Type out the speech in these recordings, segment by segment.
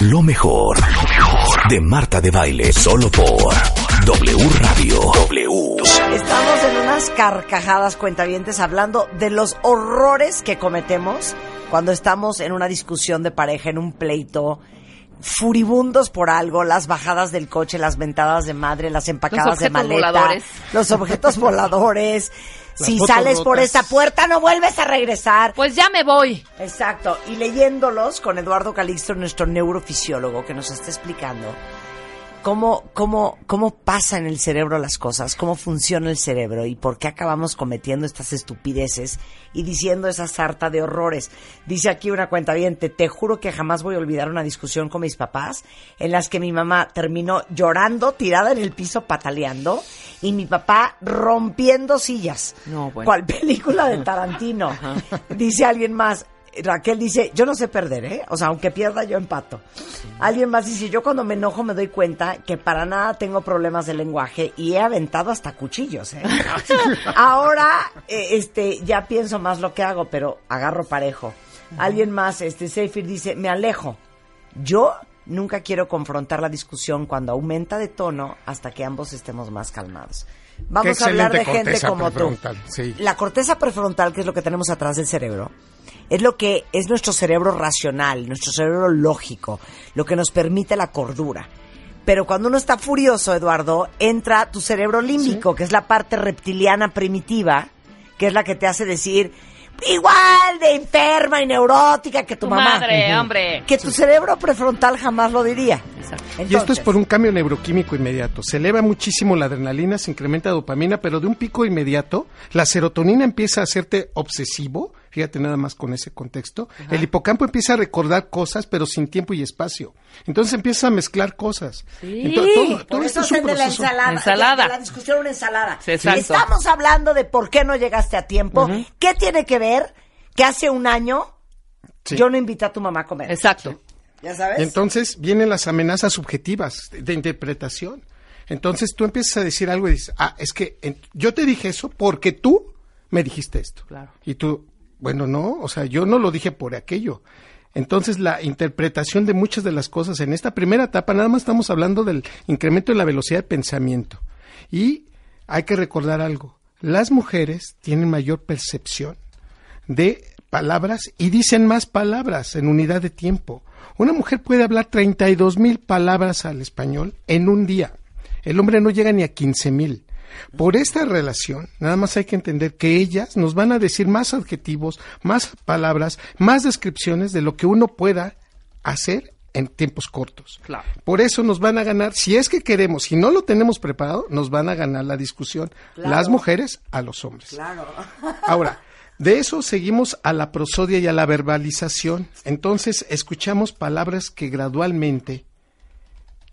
Lo mejor, lo mejor de Marta de Baile, solo por W Radio. W. Estamos en unas carcajadas cuentavientes hablando de los horrores que cometemos cuando estamos en una discusión de pareja, en un pleito, furibundos por algo, las bajadas del coche, las ventadas de madre, las empacadas de objetos maleta, voladores. los objetos voladores. Si sales por esta puerta no vuelves a regresar. Pues ya me voy. Exacto. Y leyéndolos con Eduardo Calixto, nuestro neurofisiólogo, que nos está explicando cómo, cómo, cómo pasa en el cerebro las cosas, cómo funciona el cerebro y por qué acabamos cometiendo estas estupideces y diciendo esa sarta de horrores. Dice aquí una cuenta bien, te juro que jamás voy a olvidar una discusión con mis papás en las que mi mamá terminó llorando, tirada en el piso, pataleando, y mi papá rompiendo sillas. No, bueno. ¿Cuál película de Tarantino? Dice alguien más. Raquel dice, yo no sé perder, ¿eh? O sea, aunque pierda, yo empato. Alguien más dice, yo cuando me enojo me doy cuenta que para nada tengo problemas de lenguaje y he aventado hasta cuchillos, ¿eh? Ahora, eh, este, ya pienso más lo que hago, pero agarro parejo. Alguien más, este, Seifir dice, me alejo. Yo nunca quiero confrontar la discusión cuando aumenta de tono hasta que ambos estemos más calmados. Vamos a hablar de gente como tú. sí. La corteza prefrontal, que es lo que tenemos atrás del cerebro, es lo que es nuestro cerebro racional, nuestro cerebro lógico, lo que nos permite la cordura. Pero cuando uno está furioso, Eduardo, entra tu cerebro límbico, que es la parte reptiliana primitiva, que es la que te hace decir igual de enferma y neurótica que tu, Tu mamá. madre, hombre. Que tu cerebro prefrontal jamás lo diría. Y esto es por un cambio neuroquímico inmediato. Se eleva muchísimo la adrenalina, se incrementa dopamina, pero de un pico inmediato, la serotonina empieza a hacerte obsesivo. Fíjate nada más con ese contexto. El hipocampo empieza a recordar cosas, pero sin tiempo y espacio. Entonces empieza a mezclar cosas. Sí. Entonces, todo, todo Por esto eso es un hacen de la proceso. ensalada. Ensalada. de la discusión una ensalada. Sí. Estamos hablando de por qué no llegaste a tiempo. ¿Qué tiene que ver que hace un año Sí. yo no invité a tu mamá a comer? Exacto. ¿Ya sabes? Entonces vienen las amenazas subjetivas de, de interpretación. Entonces tú empiezas a decir algo y dices, ah, es que en- yo te dije eso porque tú me dijiste esto. Claro. Y tú, bueno, no, o sea, yo no lo dije por aquello. Entonces la interpretación de muchas de las cosas en esta primera etapa, nada más estamos hablando del incremento de la velocidad de pensamiento. Y hay que recordar algo, las mujeres tienen mayor percepción de palabras y dicen más palabras en unidad de tiempo. Una mujer puede hablar 32 mil palabras al español en un día. El hombre no llega ni a 15 mil. Por esta relación, nada más hay que entender que ellas nos van a decir más adjetivos, más palabras, más descripciones de lo que uno pueda hacer en tiempos cortos. Claro. Por eso nos van a ganar, si es que queremos, si no lo tenemos preparado, nos van a ganar la discusión las mujeres a los hombres. Claro. Ahora, de eso seguimos a la prosodia y a la verbalización. Entonces, escuchamos palabras que gradualmente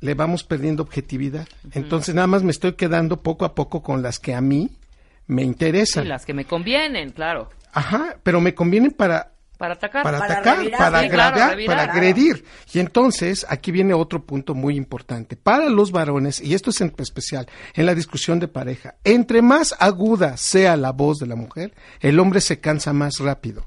le vamos perdiendo objetividad. Entonces, nada más me estoy quedando poco a poco con las que a mí me Sí, interesan. las que me convienen, claro. Ajá, pero me convienen para Para atacar. para, Para atacar, revirar, para sí, claro, revirar, para claro. agredir. Y entonces, aquí viene otro punto muy importante. Para los varones, y esto es en especial en la discusión de pareja, entre más aguda sea la voz de la mujer, el hombre se cansa más rápido.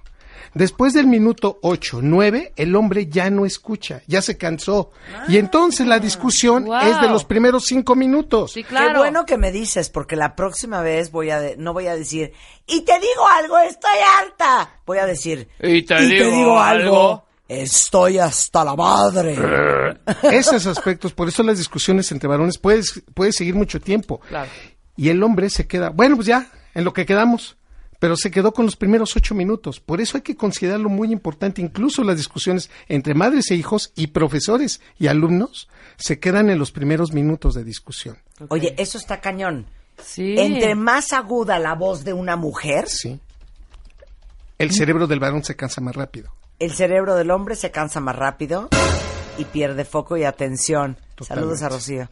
Después del minuto 8, 9, el hombre ya no escucha, ya se cansó. y entonces la discusión Wow. es de los primeros cinco minutos. Sí, claro. Qué bueno que me dices, porque la próxima vez voy a de- no voy a decir, y te digo algo, estoy harta. Voy a decir, Y te digo algo, estoy hasta la madre. Esos aspectos, por eso las discusiones entre varones puedes, puede seguir mucho tiempo. Claro. Y el hombre se queda, bueno, pues ya, en lo que quedamos. Pero se quedó con los primeros ocho minutos. Por eso hay que considerarlo muy importante. Incluso las discusiones entre madres e hijos y profesores y alumnos se quedan en los primeros minutos de discusión. Oye, eso está cañón. Sí. Entre más aguda la voz de una mujer, Sí. El cerebro del varón se cansa más rápido. el cerebro del hombre se cansa más rápido. y pierde foco y atención. Saludos a Rocío.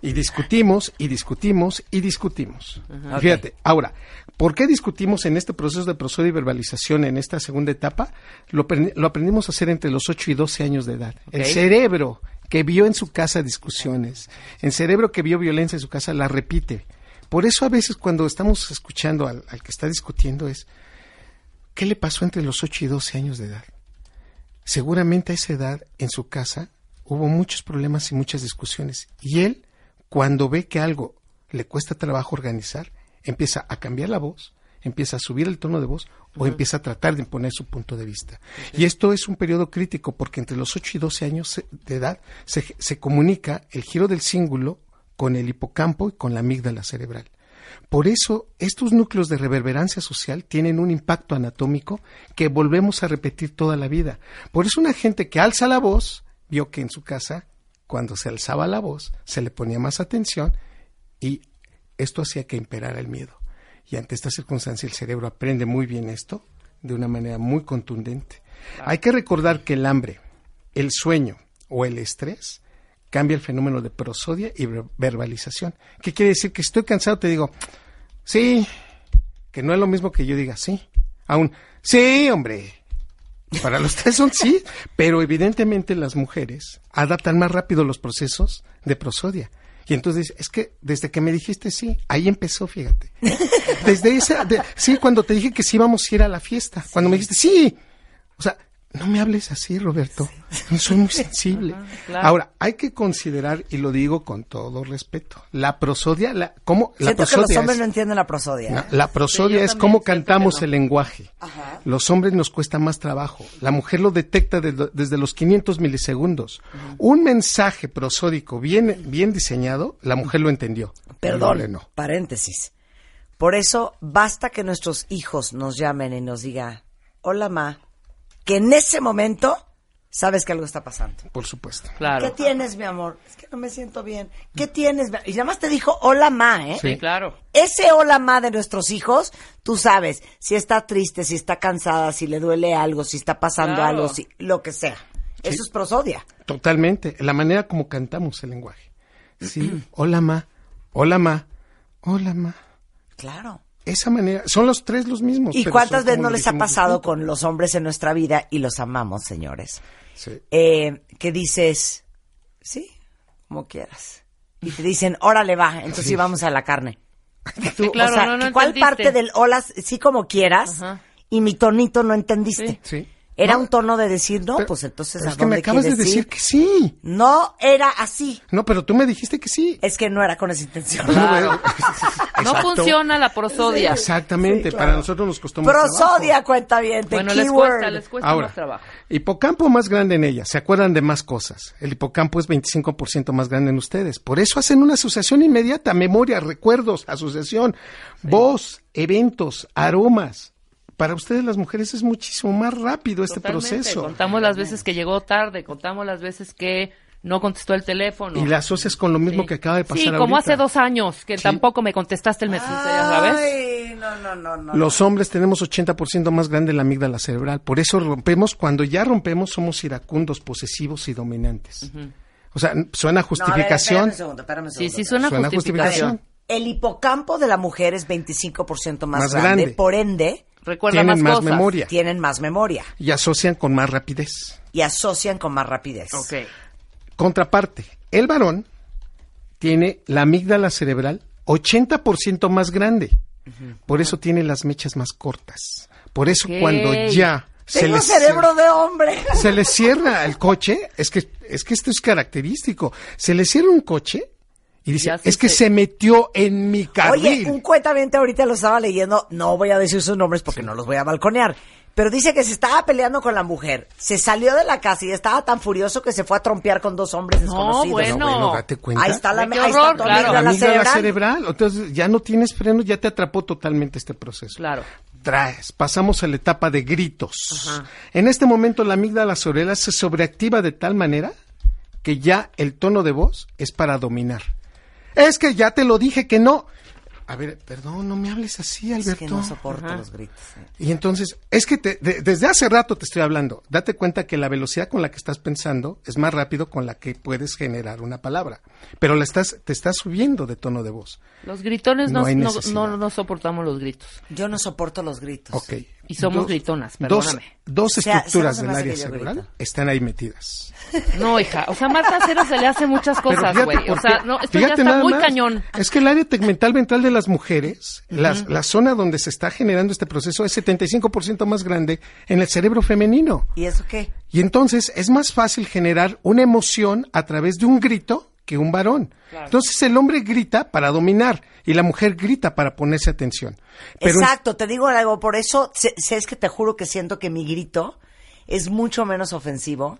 Y discutimos, y discutimos, y discutimos. Fíjate, ahora, ¿por qué discutimos en este proceso de prosodia y verbalización en esta segunda etapa? Lo, aprend- lo aprendimos a hacer entre los 8 y 12 años de edad. El cerebro que vio en su casa discusiones, el cerebro que vio violencia en su casa, la repite. Por eso a veces cuando estamos escuchando al, al que está discutiendo es, ¿qué le pasó entre los 8 y 12 años de edad? Seguramente a esa edad en su casa hubo muchos problemas y muchas discusiones. Y él, cuando ve que algo le cuesta trabajo organizar, empieza a cambiar la voz, empieza a subir el tono de voz o empieza a tratar de imponer su punto de vista. Y esto es un periodo crítico porque entre los 8 y 12 años de edad se, se comunica el giro del cíngulo con el hipocampo y con la amígdala cerebral. Por eso, estos núcleos de reverberancia social tienen un impacto anatómico que volvemos a repetir toda la vida. Por eso una gente que alza la voz vio que en su casa, cuando se alzaba la voz, se le ponía más atención y esto hacía que imperara el miedo. Y ante esta circunstancia el cerebro aprende muy bien esto de una manera muy contundente. Hay que recordar que el hambre, el sueño o el estrés cambia el fenómeno de prosodia y ver- verbalización. ¿Qué quiere decir? Que estoy cansado, te digo, sí, que no es lo mismo que yo diga sí. Aún, sí, hombre. Para los tres son sí, pero evidentemente las mujeres adaptan más rápido los procesos de prosodia. Y entonces, es que desde que me dijiste sí, ahí empezó, fíjate. Desde esa, de- sí, cuando te dije que sí íbamos a ir a la fiesta, cuando me dijiste sí. O sea, no me hables así, Roberto. Soy muy sensible. claro. Ahora, hay que considerar, y lo digo con todo respeto, la prosodia, la, ¿cómo? La Siento que los prosodia hombres es- no entienden la prosodia. no, ¿eh? la prosodia Sí, es cómo cantamos no. el lenguaje. Los hombres nos cuesta más trabajo. La mujer lo detecta de- desde los 500 milisegundos. Un mensaje prosódico bien, bien diseñado, la mujer lo entendió. Perdón, no. paréntesis. Por eso basta que nuestros hijos nos llamen y nos digan, hola ma, que en ese momento sabes que algo está pasando. Por supuesto. Claro. ¿Qué tienes, mi amor? Es que no me siento bien. ¿Qué tienes? mi- Y nada más te dijo hola ma, ¿eh? Sí, claro. Ese hola ma de nuestros hijos, tú sabes si está triste, si está cansada, si le duele algo, si está pasando Claro. algo, si, lo que sea. Eso es prosodia. Totalmente. La manera como cantamos el lenguaje. Sí. Hola, ma. Hola, ma. Hola, ma. Claro. Esa manera. Son los tres los mismos. ¿Y pero cuántas veces no les ha pasado con los hombres en nuestra vida y los amamos, señores? Sí. Eh, que dices, sí, como quieras. Y te dicen, órale va, entonces sí vamos a la carne. Tú, claro, o sea, no, no ¿cuál entendiste. parte del hola, sí como quieras, Ajá. y mi tonito no entendiste? Sí. Era No, un tono de decir, no, pero- pues entonces pero ¿a es que me dónde acabas de quieres decir ir? que sí. No era así. No, pero tú me dijiste que sí. Es que no era con esa intención. Claro. No funciona la prosodia. Exactamente, Sí, claro. para nosotros nos costó más Prosodia, cuenta bien, te Bueno, les cuesta, les cuesta Ahora, más trabajo. hipocampo más grande en ella, se acuerdan de más cosas. El hipocampo es 25% más grande en ustedes. Por eso hacen una asociación inmediata, memoria, recuerdos, asociación, voz, eventos, aromas. Para ustedes las mujeres es muchísimo más rápido este Totalmente. proceso. Contamos las veces que llegó tarde, contamos las veces que no contestó el teléfono. Y la asocias con lo mismo Sí. que acaba de pasar Sí, como ahorita. hace dos años, que tampoco me contestaste el mensaje, ¿sabes? Ay, no, no, no, no. Los hombres tenemos 80% más grande la amígdala cerebral. Por eso rompemos, cuando ya rompemos, somos iracundos, posesivos y dominantes. O sea, suena a No, a ver, justificación. espérame un segundo, espérame un Sí, segundo, sí, espérame. suena, Suena justificación. justificación. El hipocampo de la mujer es 25% más, Más grande, grande. por ende, Recuerda Tienen más más cosas. memoria. tienen más memoria y asocian con más rapidez. y asocian con más rapidez. Ok. Contraparte, el varón tiene la amígdala cerebral 80% más grande. Por eso tiene las mechas más cortas. Por eso cuando ya se Tengo le, cerebro de hombre. se le cierra el coche, es que, es que esto es característico, se le cierra un coche y dice, Ya sí es que se metió en mi carril. Oye, un cuentamiento ahorita lo estaba leyendo, no voy a decir sus nombres porque no los voy a balconear, pero dice que se estaba peleando con la mujer, se salió de la casa y estaba tan furioso que se fue a trompear con dos hombres No, desconocidos. bueno. No, bueno, date cuenta. Ahí está la Qué ahí está horror, claro. la cerebral. cerebral. Entonces ya no tienes freno, ya te atrapó totalmente este proceso. Claro. Traes, pasamos a la etapa de gritos. Ajá. En este momento la amígdala cerebral se sobreactiva de tal manera que ya el tono de voz es para dominar. Es que ya te lo dije que no. a ver, perdón, no me hables así, Es Alberto. que no soporto Ajá. los gritos. Y entonces, es que te- de- desde hace rato te estoy hablando. Date cuenta que la velocidad con la que estás pensando es más rápido con la que puedes generar una palabra. Pero la estás, te estás subiendo de tono de voz. Los gritones no, No hay no, necesidad. no- no soportamos los gritos. Yo no soporto los gritos. Ok. Y somos gritonas, perdóname. Dos, dos O sea, estructuras del área cerebral grito. están ahí metidas. No, hija. O sea, Marta Cero se le hace muchas cosas, güey. O sea, no, esto ya está muy más. cañón. Es que el área tegmental ventral de las mujeres, las- la zona donde se está generando este proceso es 75% más grande en el cerebro femenino. ¿Y eso qué? Y entonces es más fácil generar una emoción a través de un grito que un varón. Entonces el hombre grita para dominar y la mujer grita para ponerse atención. Pero Exacto, te digo algo, por eso sé, sé, es que te juro que siento que mi grito es mucho menos ofensivo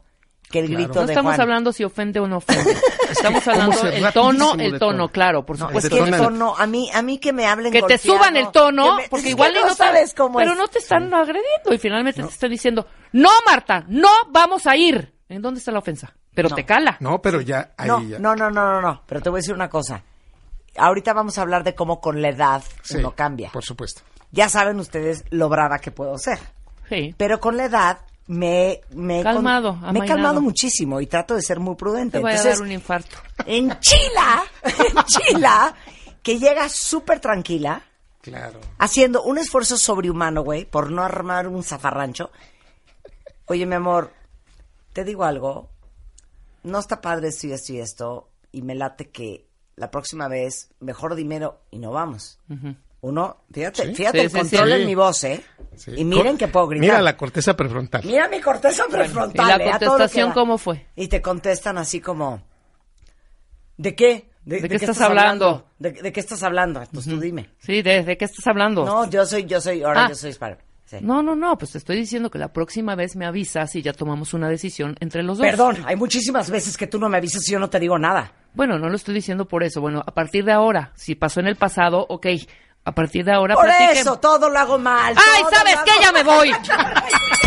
que el Claro. grito No de estamos Juan. hablando si ofende o no ofende. Estamos hablando el tono, el tono, tono. claro, por No, supuesto. es que el tono, a mí, a mí que me hablen que te golpeado, suban el tono, me- porque igual no te- sabes cómo pero es. no te están agrediendo y finalmente te están diciendo, no, Marta, no vamos a ir. ¿En dónde está la ofensa? Pero No. te cala. no, pero ya ahí No, ya. no, no, no, no, no, pero te voy a decir una cosa. Ahorita vamos a hablar de cómo con la edad Sí, uno cambia. Por supuesto. Ya saben ustedes lo brava que puedo ser. Sí. Pero con la edad me, me he Calmado, me he calmado muchísimo y trato de ser muy prudente. Te va a dar un infarto. en Chila, en Chila, que llega súper tranquila, Claro. haciendo un esfuerzo sobrehumano, güey, por no armar un zafarrancho. Oye, mi amor, te digo algo. No está padre esto y esto y esto. Y me late que la próxima vez, mejor dinero y no vamos. Uno, fíjate, Sí. fíjate Sí, el sí, control sí. en mi voz, ¿eh? Sí. Y miren que puedo gritar. Mira la corteza prefrontal. Mira mi corteza prefrontal. ¿Y la ¿eh? Contestación cómo fue? Y te contestan así como, ¿de qué? ¿De qué estás hablando? ¿De, de qué estás hablando? Pues tú dime. Sí, ¿de, de qué estás hablando? No, yo soy, yo soy, ahora Ah. yo soy hispano. Sí. No, no, no, pues te estoy diciendo que la próxima vez me avisas y ya tomamos una decisión entre los dos. Perdón, hay muchísimas veces que tú no me avisas y yo no te digo nada. Bueno, no lo estoy diciendo por eso. Bueno, a partir de ahora, si pasó en el pasado, ok. A partir de ahora, Por platiquen. eso, todo lo hago mal. ¡Ay, sabes hago Ya me voy.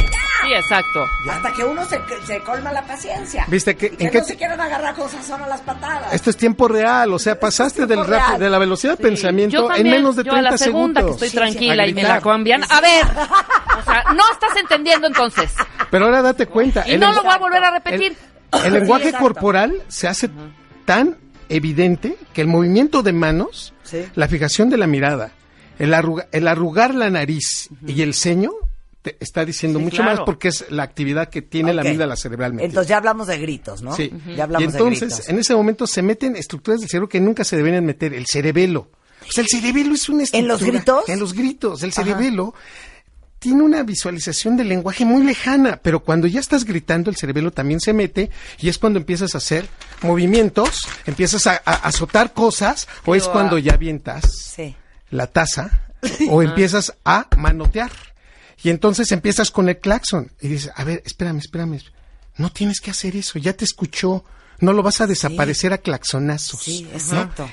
Sí, exacto. Hasta que uno se, se colma la paciencia. ¿Viste que- Y que en qué no te- se quieren agarrar cosas, son a las patadas. Esto es tiempo real, o sea, pasaste del real. de la velocidad de Sí, pensamiento yo también, en menos de yo 30 a la segunda segundos. que estoy Sí, sí, tranquila y me la cambian. A ver, o sea, no estás entendiendo entonces. Pero ahora date cuenta. Y no lo voy a volver a repetir. El, el lenguaje corporal se hace tan evidente que el movimiento de manos, Sí. la fijación de la mirada, el, arruga- el arrugar la nariz y el ceño te está diciendo Sí, mucho claro. más porque es la actividad que tiene la Ok. amígdala cerebralmente. Entonces ya hablamos de gritos, ¿no? Sí. Ya hablamos y entonces, de gritos. en ese momento se meten estructuras del cerebro que nunca se deberían meter. El cerebelo. O sea, el cerebelo es una estructura. ¿En los gritos? En los gritos. El cerebelo tiene una visualización del lenguaje muy lejana, pero cuando ya estás gritando, el cerebelo también se mete y es cuando empiezas a hacer movimientos, empiezas a, a azotar cosas, o es cuando ah, ya avientas Sí. la taza o empiezas a manotear. Y entonces empiezas con el claxon y dices, a ver, espérame, espérame, no tienes que hacer eso, ya te escuchó, no lo vas a desaparecer a claxonazos. Sí, ¿no? exacto.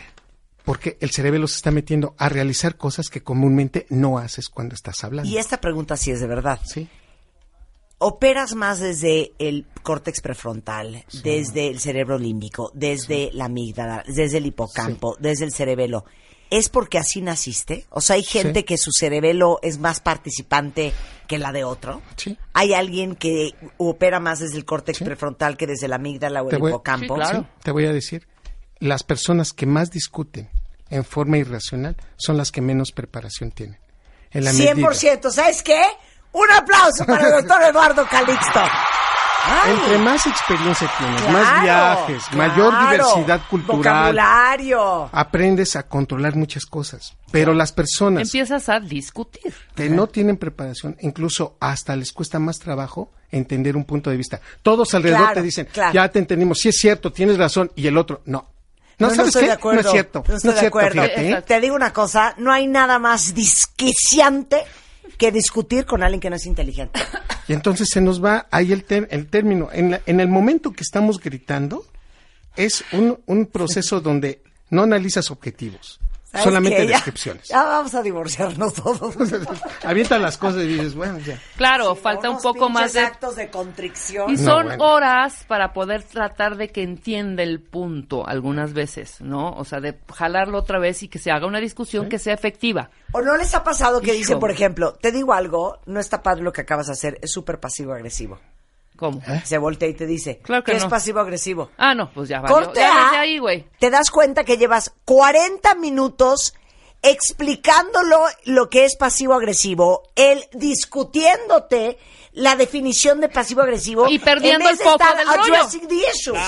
Porque el cerebelo se está metiendo a realizar cosas que comúnmente no haces cuando estás hablando. Y esta pregunta sí es de verdad. Sí. operas más desde el córtex prefrontal, desde el cerebro límbico, desde la amígdala, desde el hipocampo, desde el cerebelo. ¿Es porque así naciste? O sea, hay gente Sí. que su cerebelo es más participante que la de otro. Sí. Hay alguien que opera más desde el córtex prefrontal que desde la amígdala o Te el voy- hipocampo. Sí, claro. Sí, te voy a decir, las personas que más discuten en forma irracional son las que menos preparación tienen. En la medida- 100%. ¿Sabes qué? Un aplauso para el doctor Eduardo Calixto. Ay, Entre más experiencia tienes, claro, más viajes, mayor diversidad cultural, Vocabulario. aprendes a controlar muchas cosas. Pero las personas Empiezas a discutir. que no tienen preparación, incluso hasta les cuesta más trabajo entender un punto de vista. Todos alrededor Claro, te dicen, claro. ya te entendimos, sí es cierto, tienes razón, y el otro, no. No, No, ¿sabes estoy qué? de acuerdo. No es cierto, No estoy es de cierto, acuerdo. fíjate, ¿eh? Te digo una cosa, no hay nada más disquiciante que discutir con alguien que no es inteligente. Y entonces se nos va ahí el, ter- el término. En, la- en el momento que estamos gritando, es un, un proceso donde no analizas objetivos. ¿Sabes Solamente? Ya- descripciones. Ya, vamos a divorciarnos todos. Avienta las cosas y dices, bueno, ya. Claro, falta un poco más de... actos de contrición. Y No, son bueno. horas para poder tratar de que entienda el punto algunas veces, ¿no? O sea, de jalarlo otra vez y que se haga una discusión que sea efectiva. ¿O no les ha pasado que Hijo. dicen, por ejemplo, te digo algo, no está padre lo que acabas de hacer, es súper pasivo-agresivo? ¿Cómo? Se voltea y te dice, Claro que ¿qué es no. pasivo-agresivo? Ah, no, pues ya valió. Corte Ya A, ahí, güey. te das cuenta que llevas 40 minutos explicándolo lo que es pasivo-agresivo, él discutiéndote la definición de pasivo-agresivo Y perdiendo en vez el foco de estar del rollo. addressing the issues.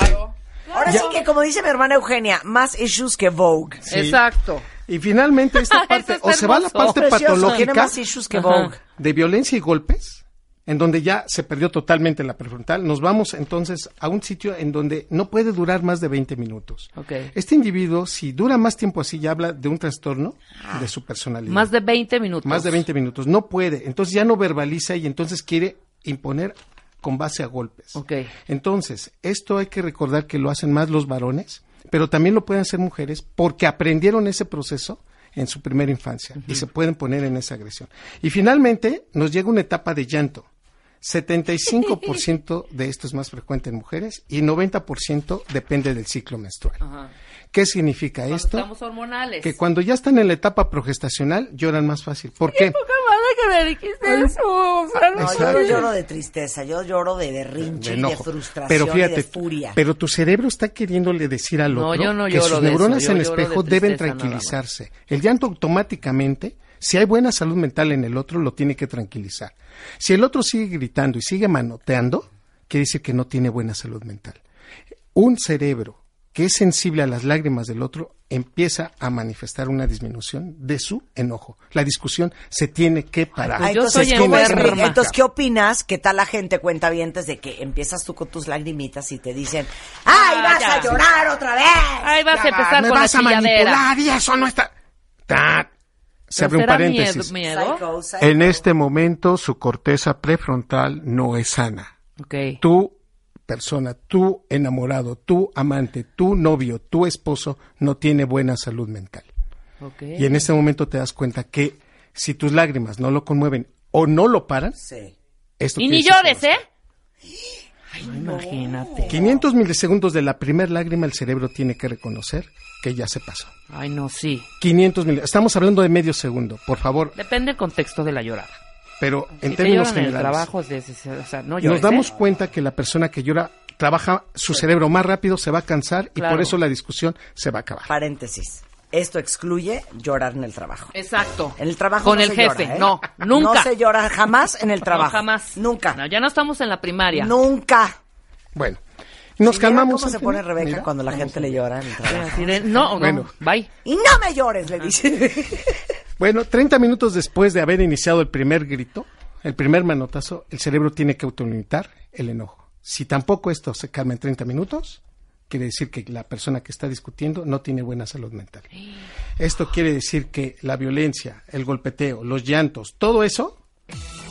Ahora sí que, como dice mi hermana Eugenia, más issues que Vogue. Sí. Exacto. Y finalmente esta parte, o se va a la parte Precioso, patológica más issues que. Vogue. de violencia y golpes, en donde ya se perdió totalmente la prefrontal, nos vamos entonces a un sitio en donde no puede durar más de 20 minutos. Ok. Este individuo, si dura más tiempo así, ya habla de un trastorno de su personalidad. Más de 20 minutos. Más de 20 minutos. No puede. Entonces ya no verbaliza y entonces quiere imponer con base a golpes. Ok. Entonces, esto hay que recordar que lo hacen más los varones, pero también lo pueden hacer mujeres porque aprendieron ese proceso en su primera infancia y se pueden poner en esa agresión. Y finalmente nos llega una etapa de llanto. 75% de esto es más frecuente en mujeres y 90% depende del ciclo menstrual. Ajá. ¿Qué significa Cuando esto? estamos hormonales. Que cuando ya están en la etapa progestacional lloran más fácil. ¿Por qué? Poca madre que me dijiste eso. o sea, no yo no lloro de tristeza, yo lloro de berrinche de frustración pero fíjate, y de furia. pero tu cerebro está queriéndole decir al No, otro yo no que sus neuronas yo en de espejo deben tranquilizarse. El llanto automáticamente, si hay buena salud mental en el otro, lo tiene que tranquilizar. Si el otro sigue gritando y sigue manoteando, quiere decir que no tiene buena salud mental. Un cerebro que es sensible a las lágrimas del otro empieza a manifestar una disminución de su enojo. La discusión se tiene que parar. Yo entonces, soy ¿cómo enferma. explica- entonces, ¿qué opinas? ¿Qué tal la gente cuenta vientes de que empiezas tú con tus lagrimitas y te dicen, ¡ay, Ah, vas ya. a llorar otra vez! Ahí vas a empezar me con la vas a chilladera. manipular y eso no está. Ta- Se abre un ¿Será paréntesis. Miedo, miedo? Psycho, psycho. En este momento su corteza prefrontal no es sana. Ok. Tu persona, tu enamorado, tu amante, tu novio, tu esposo no tiene buena salud mental. ok. Y en este momento te das cuenta que si tus lágrimas no lo conmueven o no lo paran, Sí. esto Y ni llores, no. ¿eh? Ay, imagínate. 500 milisegundos de la primer lágrima el cerebro tiene que reconocer que ya se pasó. Ay, no, sí. 500 mil, estamos hablando de medio segundo, por favor, Depende del contexto de la llorada. pero en si te términos lloran en el generales. trabajo, es de- o sea, no llores, nos damos ¿eh? cuenta que la persona que llora trabaja su cerebro más rápido, se va a cansar y Claro. por eso la discusión se va a acabar. Paréntesis. Esto excluye llorar en el trabajo. Exacto. En el trabajo Con no el se jefe. llora, ¿eh? No, nunca. No se llora jamás en el trabajo. No, jamás. Nunca. No, ya no estamos en la primaria. Nunca. Bueno, nos ¿Sí vieron calmamos. ¿Cómo se final? pone Rebeca Mira, cuando la gente le llora en no, no, Bueno. bye. Y no me llores, le dice. Bueno, 30 minutos después de haber iniciado el primer grito, el primer manotazo, el cerebro tiene que autolimitar el enojo. Si tampoco esto se calma en 30 minutos, quiere decir que la persona que está discutiendo no tiene buena salud mental. Esto quiere decir que la violencia, el golpeteo, los llantos, todo eso,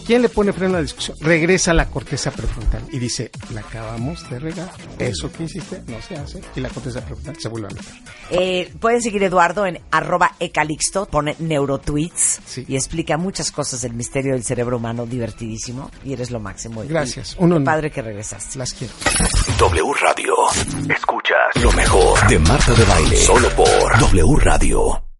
¿quién le pone freno a la discusión? Regresa a la corteza prefrontal y dice, la acabamos de regar, eso que hiciste no se hace, y la corteza prefrontal se vuelve a meter. Eh, pueden seguir Eduardo en arroba ecalixto, pone neurotweets Sí. y explica muchas cosas del misterio del cerebro humano, divertidísimo, y eres lo máximo. Gracias. y Un padre que regresaste. Las quiero. W Radio. Escuchas lo mejor de Marta de Baile. Solo por W Radio.